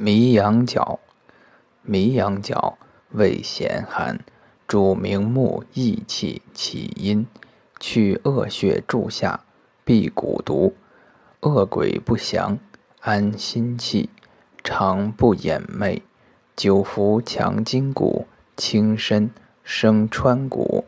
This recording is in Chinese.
迷羊角迷羊角味咸寒，主明目益气，起阴，去恶血，助下，避蛊毒，恶鬼不祥，安心气，常不掩昧，久服强筋骨，轻身生川骨。